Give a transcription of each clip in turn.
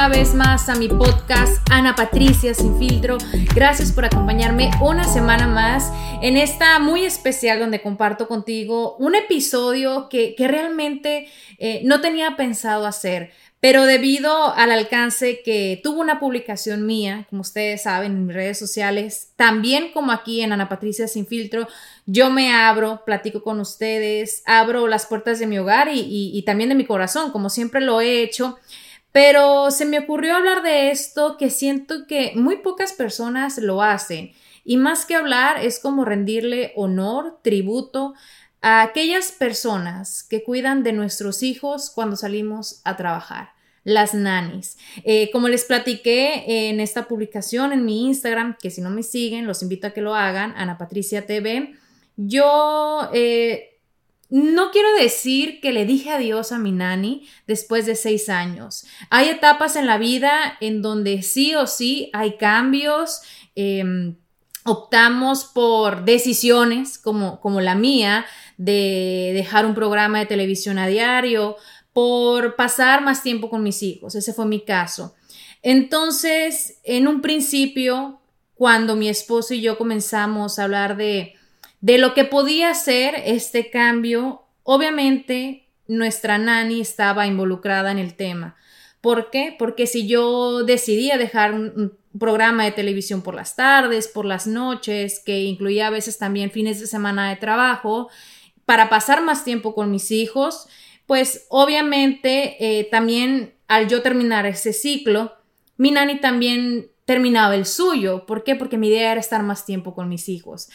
Una vez más a mi podcast Ana Patricia Sin Filtro. Gracias por acompañarme una semana más en esta muy especial donde comparto contigo un episodio que, que realmente eh, no tenía pensado hacer. Pero debido al alcance que tuvo una publicación mía, como ustedes saben, en mis redes sociales, también como aquí en Ana Patricia Sin Filtro, yo me abro, platico con ustedes, abro las puertas de mi hogar y, y, y también de mi corazón, como siempre lo he hecho. Pero se me ocurrió hablar de esto que siento que muy pocas personas lo hacen. Y más que hablar es como rendirle honor, tributo a aquellas personas que cuidan de nuestros hijos cuando salimos a trabajar, las nannies. Eh, como les platiqué en esta publicación en mi Instagram, que si no me siguen, los invito a que lo hagan, Ana Patricia TV, yo eh, no quiero decir que le dije adiós a mi nani después de seis años. Hay etapas en la vida en donde sí o sí hay cambios. Eh, optamos por decisiones como, como la mía de dejar un programa de televisión a diario, por pasar más tiempo con mis hijos. Ese fue mi caso. Entonces, en un principio, cuando mi esposo y yo comenzamos a hablar de, de lo que podía ser este cambio, obviamente nuestra nani estaba involucrada en el tema. ¿Por qué? Porque si yo decidía dejar un, programa de televisión por las tardes, por las noches, que incluía a veces también fines de semana de trabajo, para pasar más tiempo con mis hijos, pues obviamente eh, también al yo terminar ese ciclo, mi nani también terminaba el suyo. ¿Por qué? Porque mi idea era estar más tiempo con mis hijos.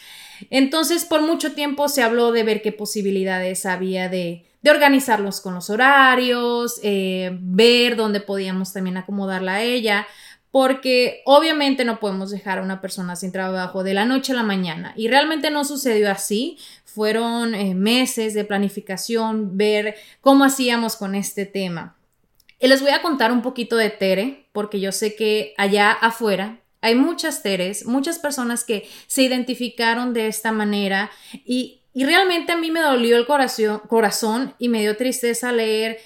Entonces, por mucho tiempo se habló de ver qué posibilidades había de, de organizarlos con los horarios, eh, ver dónde podíamos también acomodarla a ella, porque obviamente no podemos dejar a una persona sin trabajo de la noche a la mañana. Y realmente no sucedió así. Fueron eh, meses de planificación, ver cómo hacíamos con este tema. Les voy a contar un poquito de Tere, porque yo sé que allá afuera hay muchas Teres, muchas personas que se identificaron de esta manera y, y realmente a mí me dolió el corazón, corazón y me dio tristeza leer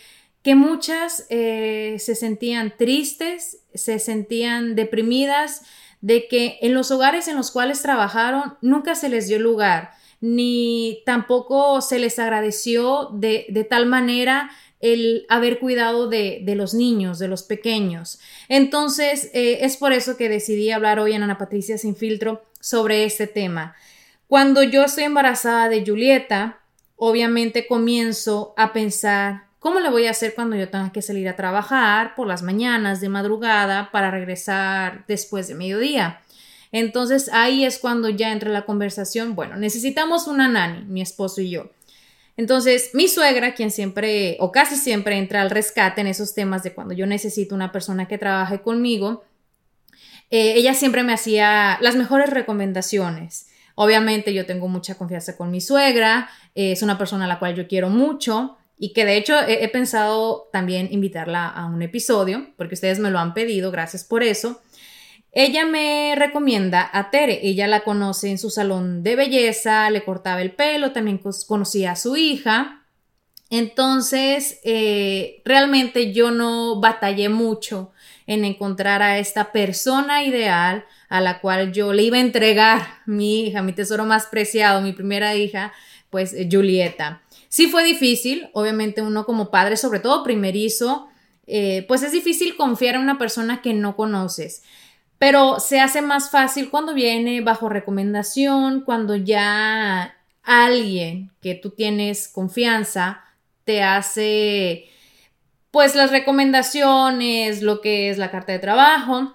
que muchas eh, se sentían tristes, se sentían deprimidas de que en los hogares en los cuales trabajaron nunca se les dio lugar, ni tampoco se les agradeció de, de tal manera el haber cuidado de, de, los niños, de los pequeños. Entonces, eh, es por eso que decidí hablar hoy en Ana Patricia Sin Filtro sobre este tema. Cuando yo estoy embarazada de Julieta, obviamente comienzo a pensar ¿Cómo le voy a hacer cuando yo tenga que salir a trabajar por las mañanas, de madrugada, para regresar después de mediodía? Entonces ahí es cuando ya entra la conversación, bueno, necesitamos una nani, mi esposo y yo. Entonces, mi suegra, quien siempre o casi siempre entra al rescate en esos temas de cuando yo necesito una persona que trabaje conmigo, eh, ella siempre me hacía las mejores recomendaciones. Obviamente yo tengo mucha confianza con mi suegra, eh, es una persona a la cual yo quiero mucho y que de hecho he, he, pensado también invitarla a un episodio, porque ustedes me lo han pedido, gracias por eso. Ella me recomienda a Tere, ella la conoce en su salón de belleza, le cortaba el pelo, también conocía a su hija. Entonces, eh, realmente yo no batallé mucho en encontrar a esta persona ideal, a la cual yo le iba a entregar mi hija, mi tesoro más preciado, mi primera hija, pues Julieta. Sí fue difícil, obviamente uno como padre, sobre todo primerizo, eh, pues es difícil confiar en una persona que no conoces, pero se hace más fácil cuando viene bajo recomendación, cuando ya alguien que tú tienes confianza te hace pues las recomendaciones, lo que es la carta de trabajo.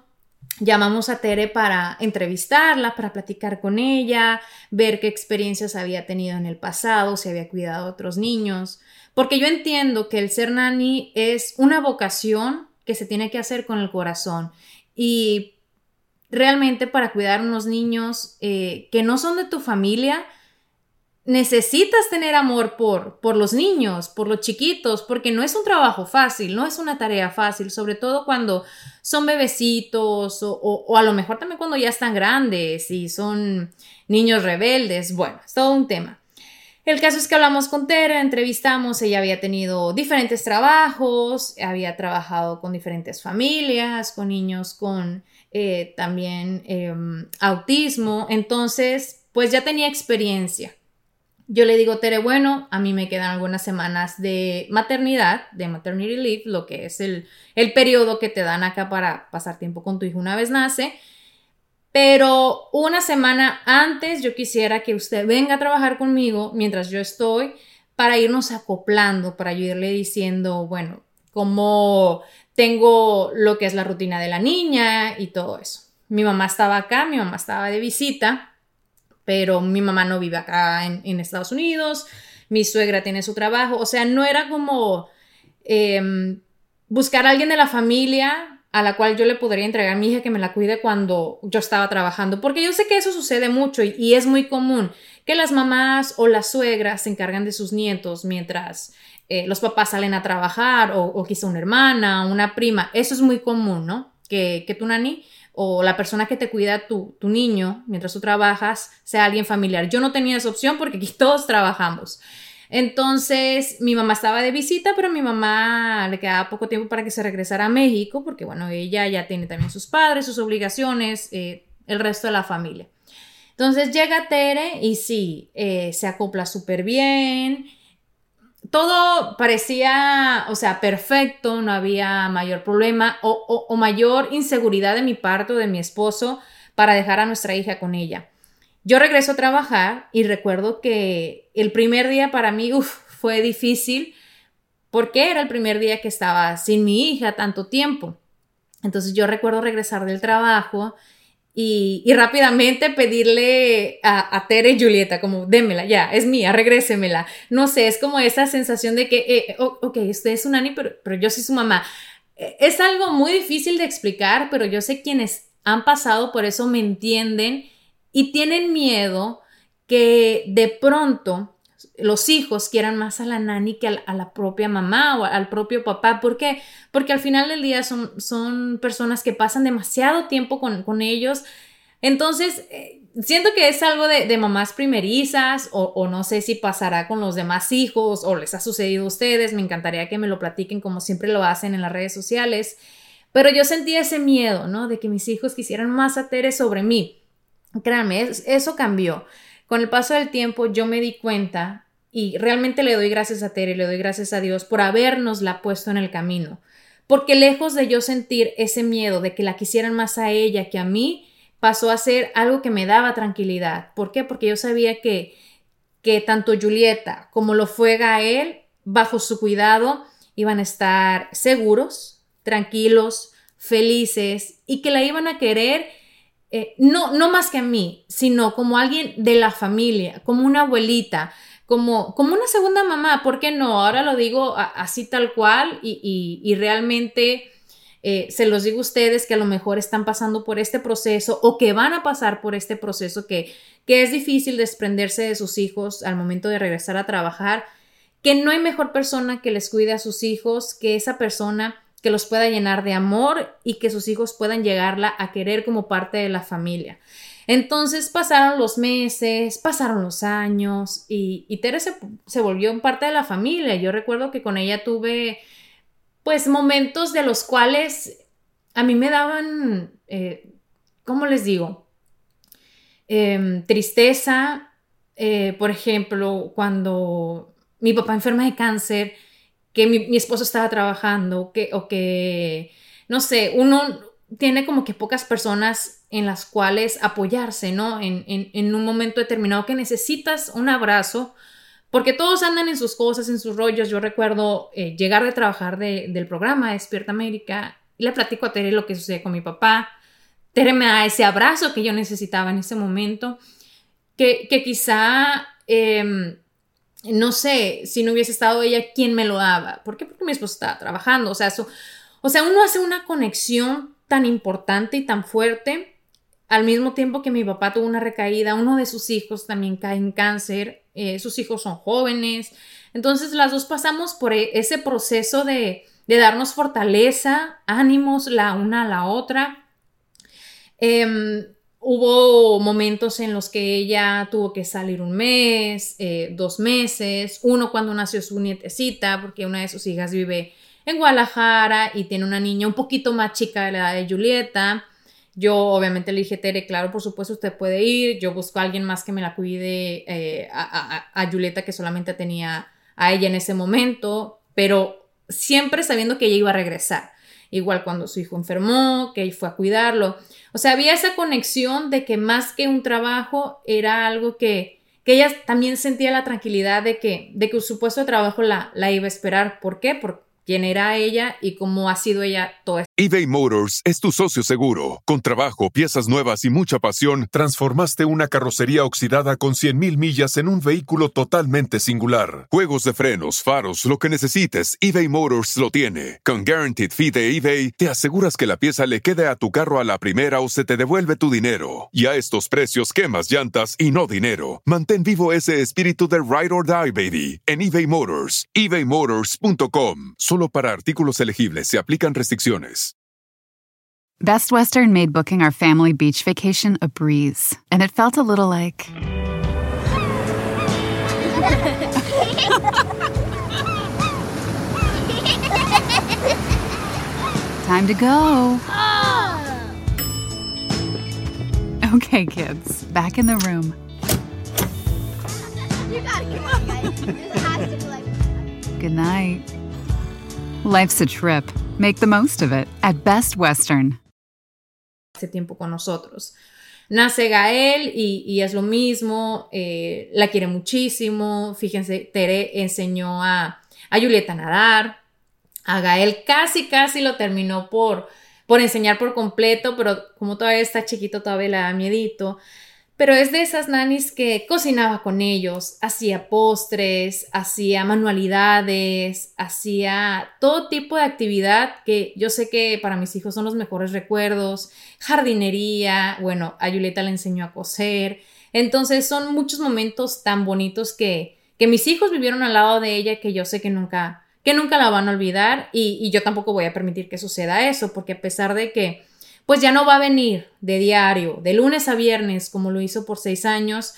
Llamamos a Tere para entrevistarla, para platicar con ella, ver qué experiencias había tenido en el pasado, si había cuidado a otros niños, porque yo entiendo que el ser nani es una vocación que se tiene que hacer con el corazón y realmente para cuidar unos niños eh, que no son de tu familia, necesitas tener amor por, por los niños, por los chiquitos, porque no es un trabajo fácil, no es una tarea fácil, sobre todo cuando son bebecitos o, a lo mejor también cuando ya están grandes y son niños rebeldes. Bueno, es todo un tema. El caso es que hablamos con Tere, entrevistamos, ella había tenido diferentes trabajos, había trabajado con diferentes familias, con niños con eh, también em, autismo, entonces pues ya tenía experiencia yo le digo, Tere, bueno, a mí me quedan algunas semanas de maternidad, de maternity leave, lo que es el, el periodo que te dan acá para pasar tiempo con tu hijo una vez nace. Pero una semana antes yo quisiera que usted venga a trabajar conmigo mientras yo estoy para irnos acoplando, para yo irle diciendo, bueno, cómo tengo lo que es la rutina de la niña y todo eso. Mi mamá estaba acá, mi mamá estaba de visita pero mi mamá no vive acá en, Estados Unidos, mi suegra tiene su trabajo, o sea, no era como em, buscar a alguien de la familia a la cual yo le podría entregar a mi hija que me la cuide cuando yo estaba trabajando, porque yo sé que eso sucede mucho y, es muy común que las mamás o las suegras se encargan de sus nietos mientras eh, los papás salen a trabajar o, quizá una hermana, una prima, eso es muy común, ¿no? Que, que tu nani o la persona que te cuida tu, tu niño mientras tú trabajas sea alguien familiar. Yo no tenía esa opción porque aquí todos trabajamos. Entonces, mi mamá estaba de visita, pero mi mamá le quedaba poco tiempo para que se regresara a México, porque bueno, ella ya tiene también sus padres, sus obligaciones, eh, el resto de la familia. Entonces llega Tere y sí, eh, se acopla súper bien, todo parecía, o sea, perfecto, no había mayor problema o, mayor inseguridad de mi parte o de mi esposo para dejar a nuestra hija con ella. Yo regreso a trabajar y recuerdo que el primer día para mí fue difícil porque era el primer día que estaba sin mi hija tanto tiempo. Entonces yo recuerdo regresar del trabajo y, rápidamente pedirle a, Tere y Julieta, como, démela, ya, es mía, regrésemela. No sé, es como esa sensación de que, eh, ok, usted es un Ani, pero, pero yo soy su mamá. Eh, es algo muy difícil de explicar, pero yo sé quienes han pasado por eso me entienden y tienen miedo que de pronto los hijos quieran más a la nani que a la, propia mamá o al propio papá. ¿Por qué? Porque al final del día son, son personas que pasan demasiado tiempo con, ellos. Entonces, eh, siento que es algo de, mamás primerizas o, o, no sé si pasará con los demás hijos o les ha sucedido a ustedes. Me encantaría que me lo platiquen como siempre lo hacen en las redes sociales. Pero yo sentía ese miedo, ¿no? De que mis hijos quisieran más a Tere sobre mí. Créanme, eso cambió. Con el paso del tiempo yo me di cuenta y realmente le doy gracias a Tere, le doy gracias a Dios por habernosla puesto en el camino. Porque lejos de yo sentir ese miedo de que la quisieran más a ella que a mí, pasó a ser algo que me daba tranquilidad. ¿Por qué? Porque yo sabía que, que tanto Julieta como lo fue Gael, bajo su cuidado, iban a estar seguros, tranquilos, felices y que la iban a querer eh, no, no más que a mí, sino como alguien de la familia, como una abuelita, como, como una segunda mamá, ¿por qué no? Ahora lo digo así tal cual y, realmente eh, se los digo a ustedes que a lo mejor están pasando por este proceso o que van a pasar por este proceso que, que es difícil desprenderse de sus hijos al momento de regresar a trabajar, que no hay mejor persona que les cuide a sus hijos que esa persona que los pueda llenar de amor y que sus hijos puedan llegarla a querer como parte de la familia. Entonces pasaron los meses, pasaron los años y, y Tere se, volvió parte de la familia. Yo recuerdo que con ella tuve pues momentos de los cuales a mí me daban, eh, ¿cómo les digo? Em, tristeza, eh, por ejemplo, cuando mi papá enferma de cáncer, que mi, esposo estaba trabajando, que, o que, no sé, uno tiene como que pocas personas en las cuales apoyarse, ¿no? En, en un momento determinado que necesitas un abrazo, porque todos andan en sus cosas, en sus rollos. Yo recuerdo eh, llegar de trabajar del programa Despierta América y le platico a Tere lo que sucede con mi papá. Tere me da ese abrazo que yo necesitaba en ese momento, que, quizá, em, no sé, si no hubiese estado ella, ¿quién me lo daba? ¿Por qué? Porque mi esposo estaba trabajando. O sea, o sea, uno hace una conexión tan importante y tan fuerte al mismo tiempo que mi papá tuvo una recaída, uno de sus hijos también cae en cáncer eh, sus hijos son jóvenes. Entonces las dos pasamos por e, ese proceso de, darnos fortaleza, ánimos la una a la otra. Em, hubo momentos en los que ella tuvo que salir un mes, eh, dos meses, uno cuando nació su nietecita, porque una de sus hijas vive en Guadalajara y tiene una niña un poquito más chica de la edad de Julieta. Yo obviamente le dije, Tere, claro, por supuesto usted puede ir. Yo busco a alguien más que me la cuide, eh, a, a, Julieta que solamente tenía a ella en ese momento, pero siempre sabiendo que ella iba a regresar. Igual cuando su hijo enfermó, que fue a cuidarlo. O sea, había esa conexión de que más que un trabajo era algo que, que ella también sentía la tranquilidad de que, de que su puesto de trabajo la, la iba a esperar. ¿Por qué? Por quién era ella y cómo ha sido ella toda eBay Motors es tu socio seguro. Con trabajo, piezas nuevas y mucha pasión, transformaste una carrocería oxidada con 100.000 millas en un vehículo totalmente singular. Juegos de frenos, faros, lo que necesites, eBay Motors lo tiene. Con Guaranteed Fee de eBay, te aseguras que la pieza le quede a tu carro a la primera o se te devuelve tu dinero. Y a estos precios, quemas llantas y no dinero. Mantén vivo ese espíritu de Ride or Die, baby, en eBay Motors. ebaymotors.com. Solo para artículos elegibles se aplican restricciones. Best Western made booking our family beach vacation a breeze, and it felt a little like. Time to go. Okay, kids, back in the room. You gotta come on, guys. This has to be like. Good night. Life's a trip. Make the most of it at Best Western. Hace tiempo con nosotros. Nace Gael y, es lo mismo, eh, la quiere muchísimo. Fíjense, Tere enseñó a, a Julieta a nadar. A Gael casi, casi lo terminó por, por enseñar por completo, pero como todavía está chiquito, todavía le da miedito. Pero es de esas nanis que cocinaba con ellos, hacía postres, hacía manualidades, hacía todo tipo de actividad que yo sé que para mis hijos son los mejores recuerdos, jardinería, bueno, a Julieta le enseñó a coser. Entonces son muchos momentos tan bonitos que, que mis hijos vivieron al lado de ella que yo sé que nunca, que nunca la van a olvidar y, y yo tampoco voy a permitir que suceda eso, porque a pesar de que pues ya no va a venir de diario, de lunes a viernes, como lo hizo por seis años,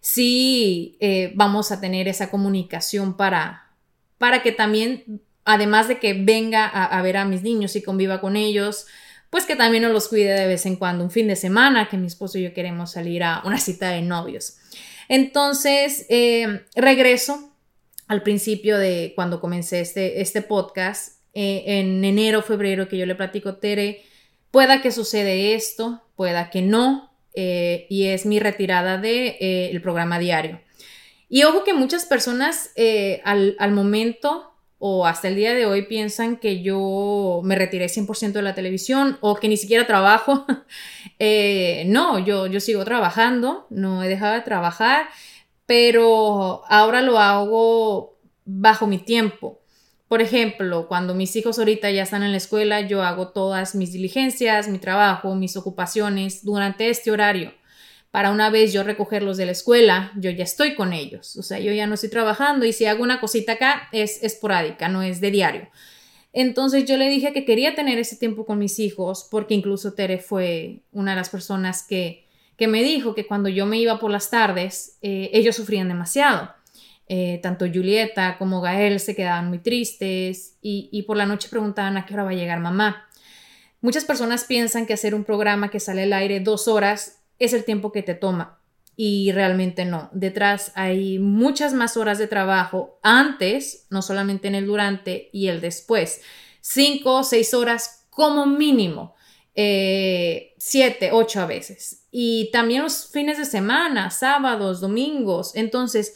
sí eh, vamos a tener esa comunicación para, para que también, además de que venga a, ver a mis niños y conviva con ellos, pues que también nos los cuide de vez en cuando, un fin de semana, que mi esposo y yo queremos salir a una cita de novios. Entonces, eh, regreso al principio de cuando comencé este, este podcast, eh, en enero, febrero, que yo le platico, Tere, Pueda que sucede esto, pueda que no, eh, y es mi retirada del de, eh, programa diario. Y ojo que muchas personas eh, al, momento o hasta el día de hoy piensan que yo me retiré 100% de la televisión o que ni siquiera trabajo. no, yo, yo sigo trabajando, no he dejado de trabajar, pero ahora lo hago bajo mi tiempo. Por ejemplo, cuando mis hijos ahorita ya están en la escuela, yo hago todas mis diligencias, mi trabajo, mis ocupaciones durante este horario. Para una vez yo recogerlos de la escuela, yo ya estoy con ellos. O sea, yo ya no estoy trabajando y si hago una cosita acá es esporádica, no es de diario. Entonces yo le dije que quería tener ese tiempo con mis hijos porque incluso Tere fue una de las personas que, que me dijo que cuando yo me iba por las tardes, eh, ellos sufrían demasiado. Eh, tanto Julieta como Gael se quedaban muy tristes y, por la noche preguntaban a qué hora va a llegar mamá. muchas personas piensan que hacer un programa que sale al aire dos horas es el tiempo que te toma y realmente no. Detrás hay muchas más horas de trabajo antes, no solamente en el durante y el después. Cinco o seis horas como mínimo. Eh, siete, ocho a veces. Y también los fines de semana, sábados, domingos. Entonces,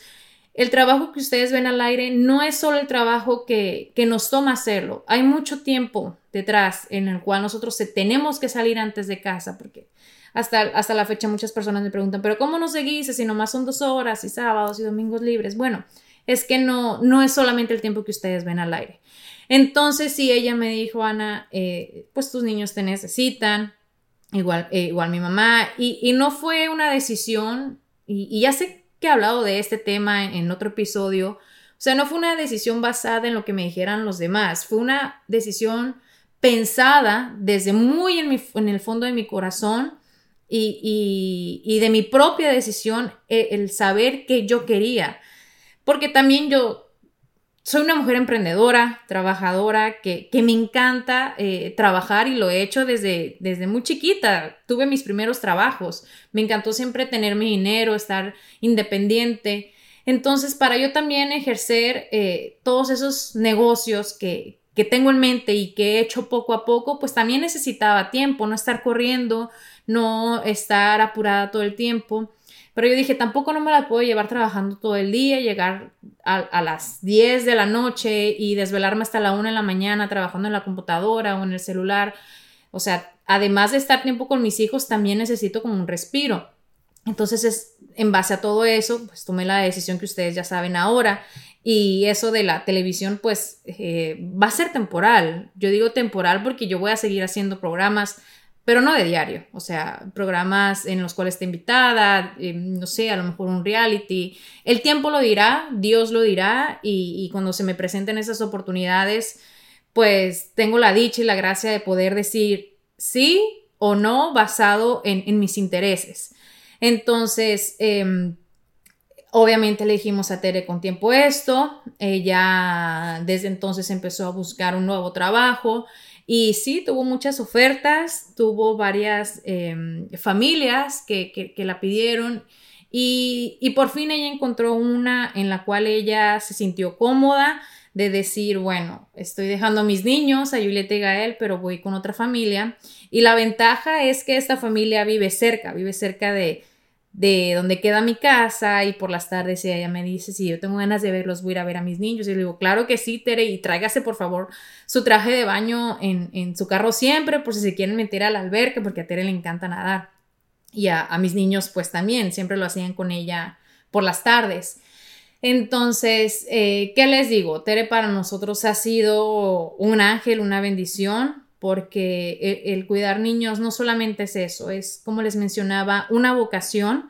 el trabajo que ustedes ven al aire no es solo el trabajo que, que nos toma hacerlo. Hay mucho tiempo detrás en el cual nosotros tenemos que salir antes de casa porque hasta, hasta la fecha muchas personas me preguntan, pero ¿cómo no seguís si nomás son dos horas y sábados y domingos libres? Bueno, es que no, no es solamente el tiempo que ustedes ven al aire. Entonces, sí, ella me dijo, Ana, eh, pues tus niños te necesitan, igual, eh, igual mi mamá, y, no fue una decisión, y, ya sé he hablado de este tema en, otro episodio, o sea, no fue una decisión basada en lo que me dijeran los demás, fue una decisión pensada desde muy en, mi, el fondo de mi corazón y, y, de mi propia decisión el, el saber que yo quería. Porque también yo soy una mujer emprendedora, trabajadora, que, me encanta eh, trabajar y lo he hecho desde, desde muy chiquita. Tuve mis primeros trabajos. Me encantó siempre tener mi dinero, estar independiente. Entonces, para yo también ejercer eh, todos esos negocios que, que tengo en mente y que he hecho poco a poco, pues también necesitaba tiempo, no estar corriendo, no estar apurada todo el tiempo. Pero yo dije, tampoco no me la puedo llevar trabajando todo el día, llegar a, las 10 de la noche y desvelarme hasta la 1 de la mañana trabajando en la computadora o en el celular. O sea, además de estar tiempo con mis hijos, también necesito como un respiro. Entonces, es, en base a todo eso, pues tomé la decisión que ustedes ya saben ahora. Y eso de la televisión, pues eh, va a ser temporal. Yo digo temporal porque yo voy a seguir haciendo programas pero no de diario, o sea, programas en los cuales está invitada, eh, no sé, a lo mejor un reality. El tiempo lo dirá, Dios lo dirá, y, cuando se me presenten esas oportunidades, pues tengo la dicha y la gracia de poder decir sí o no basado en, mis intereses. Entonces, em, obviamente le dijimos a Tere con tiempo esto, ella desde entonces empezó a buscar un nuevo trabajo y sí, tuvo muchas ofertas, tuvo varias em, familias que, la pidieron y, por fin ella encontró una en la cual ella se sintió cómoda de decir, bueno, estoy dejando a mis niños, a Julieta y Gael, pero voy con otra familia. Y la ventaja es que esta familia vive cerca, vive cerca de, de donde queda mi casa y por las tardes ella me dice, si yo tengo ganas de verlos, voy a ir a ver a mis niños. Y le digo, claro que sí, Tere, y tráigase por favor su traje de baño en, su carro siempre, por si se quieren meter al albergue, porque a Tere le encanta nadar. Y a, mis niños pues también, siempre lo hacían con ella por las tardes. Entonces, eh, ¿qué les digo? Tere para nosotros ha sido un ángel, una bendición porque el, cuidar niños no solamente es eso, es, como les mencionaba, una vocación.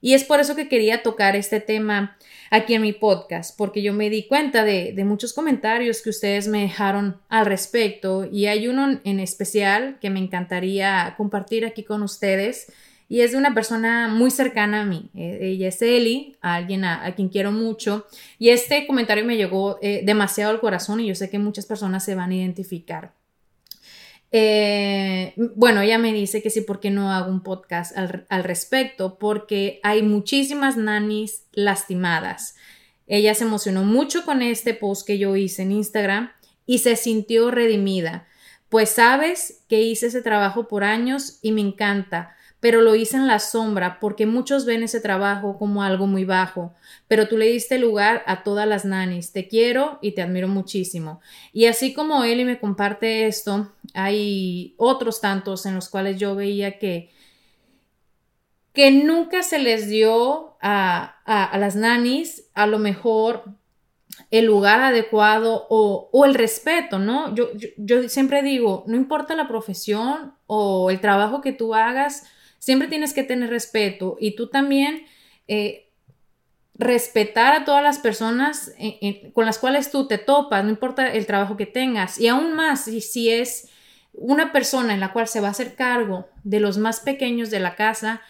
Y es por eso que quería tocar este tema aquí en mi podcast, porque yo me di cuenta de, muchos comentarios que ustedes me dejaron al respecto y hay uno en especial que me encantaría compartir aquí con ustedes y es de una persona muy cercana a mí. E, ella es Eli, alguien a, quien quiero mucho y este comentario me llegó eh, demasiado al corazón y yo sé que muchas personas se van a identificar. Eh, bueno, ella me dice que sí, ¿por qué no hago un podcast al, al respecto? Porque hay muchísimas nanis lastimadas. Ella se emocionó mucho con este post que yo hice en Instagram y se sintió redimida. Pues sabes que hice ese trabajo por años y me encanta pero lo hice en la sombra porque muchos ven ese trabajo como algo muy bajo, pero tú le diste lugar a todas las nanis. Te quiero y te admiro muchísimo. Y así como Eli me comparte esto, hay otros tantos en los cuales yo veía que que nunca se les dio a, a, las nanis a lo mejor el lugar adecuado o, o el respeto, ¿no? Yo, yo, yo, siempre digo, no importa la profesión o el trabajo que tú hagas, Siempre tienes que tener respeto y tú también eh, respetar a todas las personas con las cuales tú te topas, no importa el trabajo que tengas. Y aún más si, si es una persona en la cual se va a hacer cargo de los más pequeños de la casa,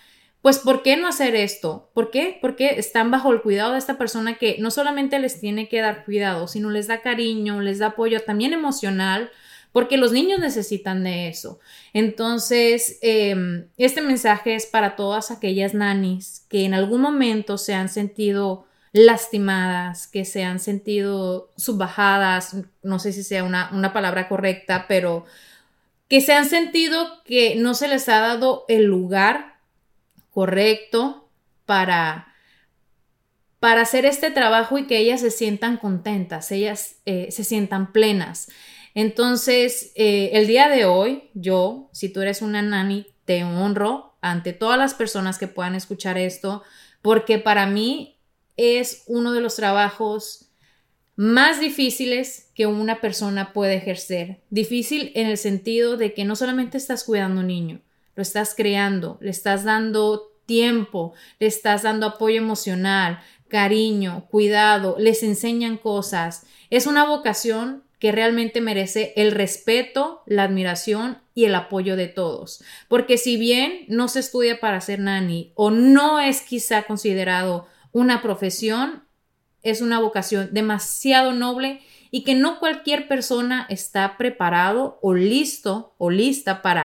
pues ¿por qué no hacer esto? ¿Por qué? Porque están bajo el cuidado de esta persona que no solamente les tiene que dar cuidado, sino les da cariño, les da apoyo también emocional, porque los niños necesitan de eso. Entonces, em, este mensaje es para todas aquellas nanis que en algún momento se han sentido lastimadas, que se han sentido subbajadas, no sé si sea una, una palabra correcta, pero que se han sentido que no se les ha dado el lugar correcto para, para hacer este trabajo y que ellas se sientan contentas, ellas eh, se sientan plenas. Entonces, eh, el día de hoy, yo, si tú eres una nani, te honro ante todas las personas que puedan escuchar esto, porque para mí es uno de los trabajos más difíciles que una persona puede ejercer. Difícil en el sentido de que no solamente estás cuidando a un niño, lo estás creando, le estás dando tiempo, le estás dando apoyo emocional, cariño, cuidado, les enseñan cosas. Es una vocación que realmente merece el respeto, la admiración y el apoyo de todos. Porque si bien no se estudia para ser nani o no es quizá considerado una profesión, es una vocación demasiado noble y que no cualquier persona está preparado o listo o lista para.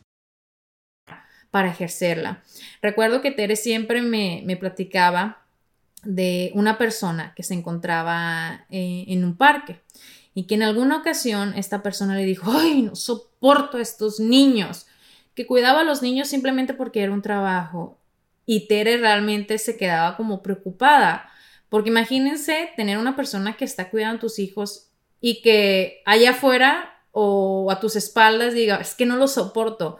Para ejercerla. Recuerdo que Tere siempre me, me platicaba de una persona que se encontraba eh, en un parque y que en alguna ocasión esta persona le dijo, ay, no soporto a estos niños, que cuidaba a los niños simplemente porque era un trabajo y Tere realmente se quedaba como preocupada, porque imagínense tener una persona que está cuidando a tus hijos y que allá afuera o a tus espaldas diga, es que no lo soporto.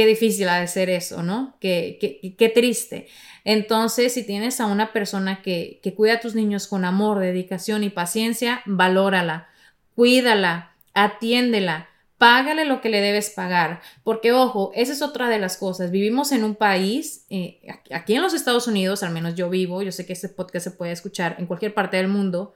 Qué difícil ha de ser eso, ¿no? Qué, qué, triste. Entonces, si tienes a una persona que, que cuida a tus niños con amor, dedicación y paciencia, valórala, cuídala, atiéndela, págale lo que le debes pagar. Porque, ojo, esa es otra de las cosas. Vivimos en un país, eh, aquí en los Estados Unidos, al menos yo vivo, yo sé que este podcast se puede escuchar en cualquier parte del mundo,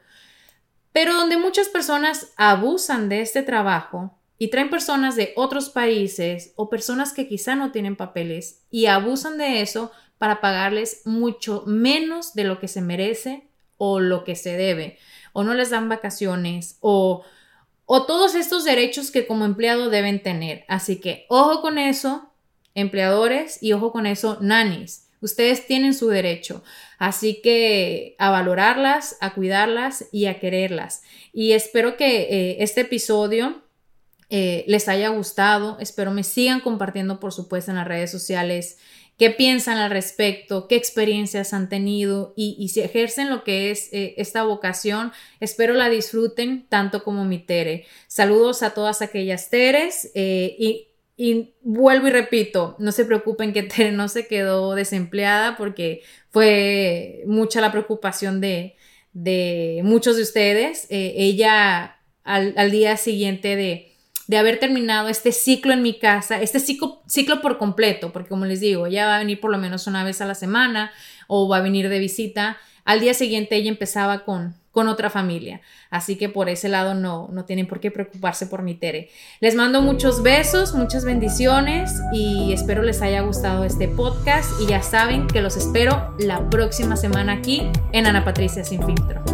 pero donde muchas personas abusan de este trabajo y traen personas de otros países o personas que quizá no tienen papeles y abusan de eso para pagarles mucho menos de lo que se merece o lo que se debe, o no les dan vacaciones o, o todos estos derechos que como empleado deben tener. Así que ojo con eso, empleadores, y ojo con eso, nannies. Ustedes tienen su derecho. Así que a valorarlas, a cuidarlas y a quererlas. Y espero que eh, este episodio eh, les haya gustado. Espero me sigan compartiendo, por supuesto, en las redes sociales qué piensan al respecto, qué experiencias han tenido y, si ejercen lo que es eh, esta vocación, espero la disfruten tanto como mi Tere. Saludos a todas aquellas Teres eh, y, y vuelvo y repito, no se preocupen que Tere no se quedó desempleada porque fue mucha la preocupación de, de muchos de ustedes. Ella al, al día siguiente de de haber terminado este ciclo en mi casa, este ciclo, ciclo por completo, porque como les digo, ella va a venir por lo menos una vez a la semana o va a venir de visita. Al día siguiente ella empezaba con, con otra familia. Así que por ese lado no, no tienen por qué preocuparse por mi Tere. Les mando muchos besos, muchas bendiciones y espero les haya gustado este podcast y ya saben que los espero la próxima semana aquí en Ana Patricia Sin Filtro.